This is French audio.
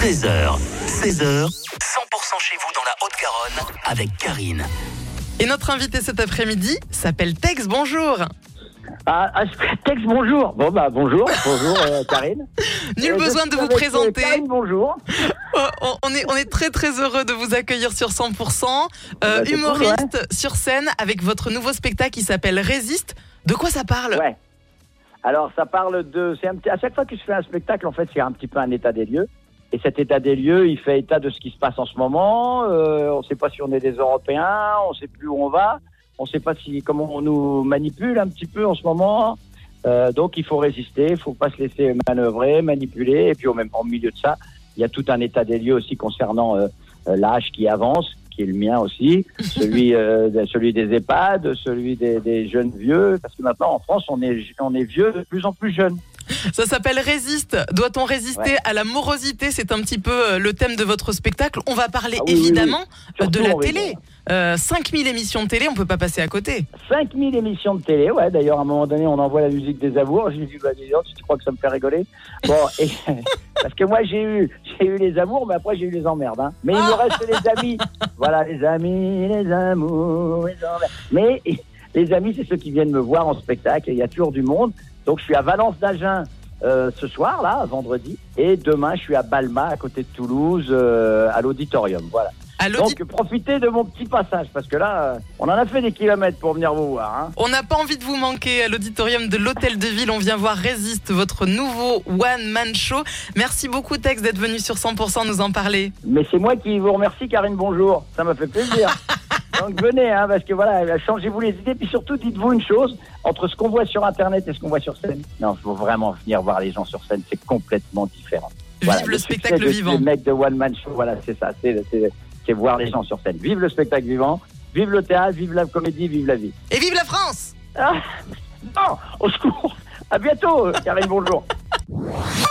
13h, 16h, 100% chez vous dans la Haute-Garonne avec Karine. Et notre invité cet après-midi s'appelle Tex. Bonjour. Ah, ah, texte bonjour. Bon bah bonjour, bonjour euh, Karine. Nul Euh, besoin de vous euh, présenter. Karine, bonjour. Oh, on- on, est, on est très très heureux de vous accueillir sur 100%. Euh, Bah, humoriste sur scène avec votre nouveau spectacle qui s'appelle Résiste. De quoi ça parle? Ouais. Alors ça parle de, c'est un petit, à chaque fois que je fais un spectacle, en fait, c'est un petit peu un état des lieux. Et cet état des lieux, il fait état de ce qui se passe en ce moment. Euh, on ne sait pas si on est des Européens, on ne sait plus où on va, on ne sait pas si comment on nous manipule un petit peu en ce moment. Euh, donc il faut résister, il faut pas se laisser manœuvrer, manipuler. Et puis au même en milieu de ça, il y a tout un état des lieux aussi concernant euh, euh, l'âge qui avance, qui est le mien aussi, celui euh, celui des EHPAD, celui des, des jeunes vieux, parce que maintenant en France on est on est vieux de plus en plus jeunes. Ça s'appelle Résiste. Doit-on résister Ouais. à la morosité? C'est un petit peu euh, le thème de votre spectacle. On va parler Ah oui, oui, évidemment euh, de la télé. Euh, 5000 émissions de télé, on peut pas passer à côté. 5000 émissions de télé, ouais. D'ailleurs, à un moment donné, on envoie la musique des amours. J'ai dit, bah, tu crois que ça me fait rigoler? Bon, et, parce que moi, j'ai eu, j'ai eu les amours, mais après, j'ai eu les emmerdes. Hein. Mais il me reste les amis. Voilà, les amis, les amours, les emmerdes. Mais les amis, c'est ceux qui viennent me voir en spectacle. Il y a toujours du monde. Donc, je suis à Valence d'Agen. euh, ce soir, là, vendredi, et demain, je suis à Balma, à côté de Toulouse, euh, à l'auditorium. Voilà. Donc, profitez de mon petit passage, parce que là, euh, on en a fait des kilomètres pour venir vous voir. Hein. On n'a pas envie de vous manquer à l'auditorium de l'Hôtel de Ville. On vient voir Résiste, votre nouveau one-man show. Merci beaucoup, Tex, d'être venu sur 100% nous en parler. Mais c'est moi qui vous remercie, Karine, bonjour. Ça m'a fait plaisir. Donc venez, hein, parce que voilà, changez-vous les idées, puis surtout dites-vous une chose, entre ce qu'on voit sur Internet et ce qu'on voit sur scène. Non, il faut vraiment venir voir les gens sur scène, c'est complètement différent. Voilà, Vive le spectacle de vivant. ces mecs de One Man Show, voilà, c'est ça, c'est, c'est, c'est voir les gens sur scène. Vive le spectacle vivant, vive le théâtre, vive la comédie, vive la vie. Et vive la France Ah, non, au secours À bientôt, Karine, bonjour